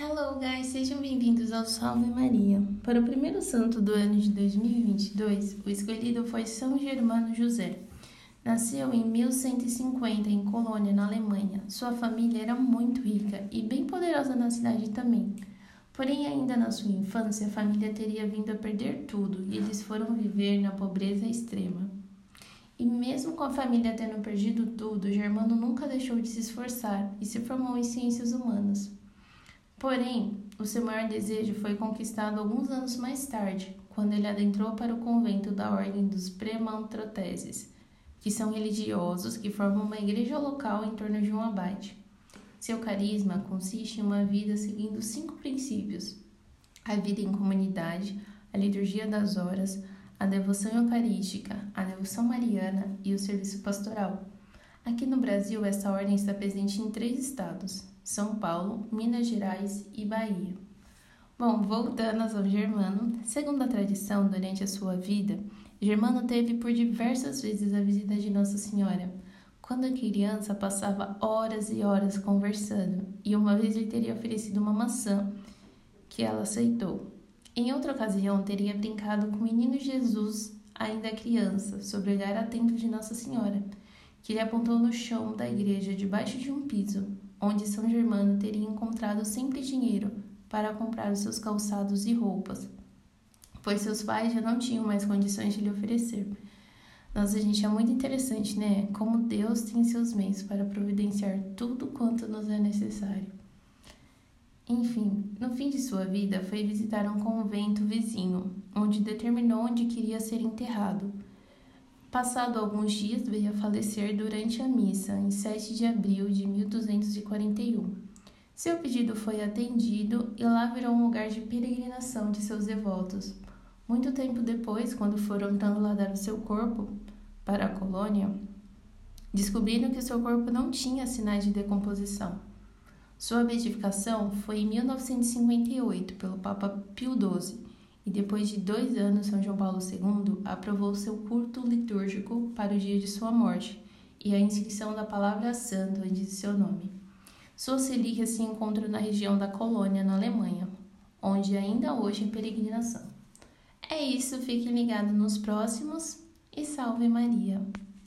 Hello, guys! Sejam bem-vindos ao Salve Maria. Para o primeiro santo do ano de 2022, o escolhido foi São Germano José. Nasceu em 1150 em Colônia, na Alemanha. Sua família era muito rica e bem poderosa na cidade também. Porém, ainda na sua infância, a família teria vindo a perder tudo e eles foram viver na pobreza extrema. E mesmo com a família tendo perdido tudo, Germano nunca deixou de se esforçar e se formou em ciências humanas. Porém, o seu maior desejo foi conquistado alguns anos mais tarde, quando ele adentrou para o convento da Ordem dos Premantroteses, que são religiosos que formam uma igreja local em torno de um abade. Seu carisma consiste em uma vida seguindo cinco princípios: a vida em comunidade, a liturgia das horas, a devoção eucarística, a devoção mariana e o serviço pastoral. Aqui no Brasil, essa ordem está presente em três estados: São Paulo, Minas Gerais e Bahia. Bom, voltando a São Germano, segundo a tradição, durante a sua vida, Germano teve por diversas vezes a visita de Nossa Senhora. Quando criança, passava horas e horas conversando, e uma vez ele teria oferecido uma maçã que ela aceitou. Em outra ocasião, teria brincado com o menino Jesus, ainda criança, sob o olhar atento de Nossa Senhora que ele apontou no chão da igreja debaixo de um piso, onde São Germano teria encontrado sempre dinheiro para comprar os seus calçados e roupas, pois seus pais já não tinham mais condições de lhe oferecer. Nossa, gente, é muito interessante, né? Como Deus tem seus meios para providenciar tudo quanto nos é necessário. Enfim, no fim de sua vida, foi visitar um convento vizinho, onde determinou onde queria ser enterrado. Passado alguns dias, veio a falecer durante a missa, em 7 de abril de 1241. Seu pedido foi atendido e lá virou um lugar de peregrinação de seus devotos. Muito tempo depois, quando foram trasladar o seu corpo para a colônia, descobriram que seu corpo não tinha sinais de decomposição. Sua beatificação foi em 1958 pelo Papa Pio XII e depois de dois anos, São João Paulo II aprovou seu culto litúrgico para o dia de sua morte e a inscrição da palavra santo antes de seu nome. Suas relíquias se encontram na região da Colônia, na Alemanha, onde ainda hoje é peregrinação. É isso, fiquem ligados nos próximos e salve Maria!